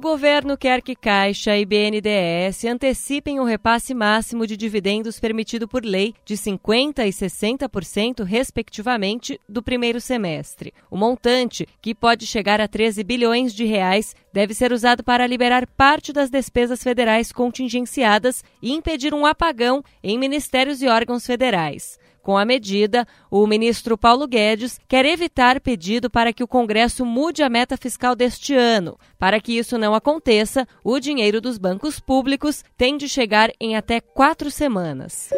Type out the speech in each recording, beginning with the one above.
O governo quer que Caixa e BNDES antecipem o repasse máximo de dividendos permitido por lei de 50% e 60%, respectivamente, do primeiro semestre. O montante, que pode chegar a 13 bilhões de reais, deve ser usado para liberar parte das despesas federais contingenciadas e impedir um apagão em ministérios e órgãos federais. Com a medida, o ministro Paulo Guedes quer evitar pedido para que o Congresso mude a meta fiscal deste ano. Para que isso não aconteça, o dinheiro dos bancos públicos tem de chegar em até quatro semanas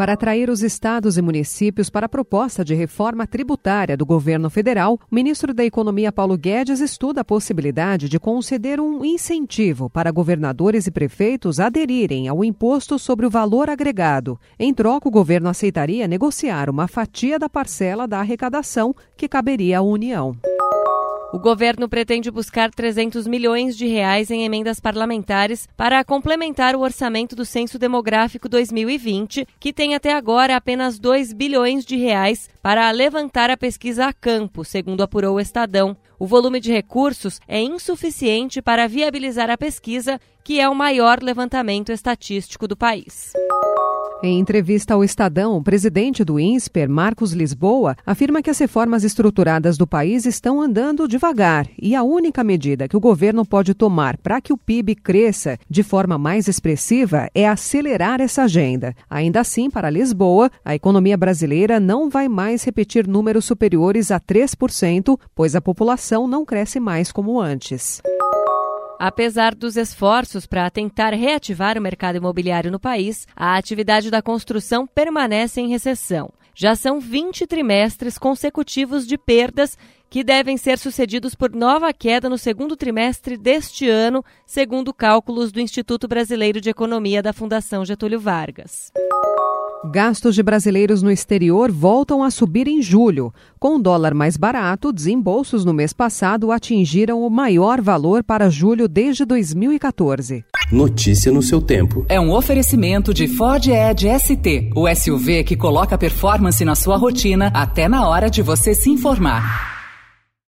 para atrair os estados e municípios para a proposta de reforma tributária do governo federal, o ministro da Economia Paulo Guedes estuda a possibilidade de conceder um incentivo para governadores e prefeitos aderirem ao imposto sobre o valor agregado. Em troca, o governo aceitaria negociar uma fatia da parcela da arrecadação que caberia à União. O governo pretende buscar 300 milhões de reais em emendas parlamentares para complementar o orçamento do Censo Demográfico 2020, que tem até agora apenas 2 bilhões de reais para levantar a pesquisa a campo, segundo apurou o Estadão. O volume de recursos é insuficiente para viabilizar a pesquisa, que é o maior levantamento estatístico do país. Em entrevista ao Estadão, o presidente do INSPER, Marcos Lisboa, afirma que as reformas estruturadas do país estão andando devagar e a única medida que o governo pode tomar para que o PIB cresça de forma mais expressiva é acelerar essa agenda. Ainda assim, para Lisboa, a economia brasileira não vai mais repetir números superiores a 3%, pois a população não cresce mais como antes. Apesar dos esforços para tentar reativar o mercado imobiliário no país, a atividade da construção permanece em recessão. Já são 20 trimestres consecutivos de perdas que devem ser sucedidos por nova queda no segundo trimestre deste ano, segundo cálculos do Instituto Brasileiro de Economia da Fundação Getúlio Vargas. Gastos de brasileiros no exterior voltam a subir em julho. Com o dólar mais barato, desembolsos no mês passado atingiram o maior valor para julho desde 2014. Notícia no seu tempo. É um oferecimento de Ford Edge ST, o SUV que coloca performance na sua rotina até na hora de você se informar.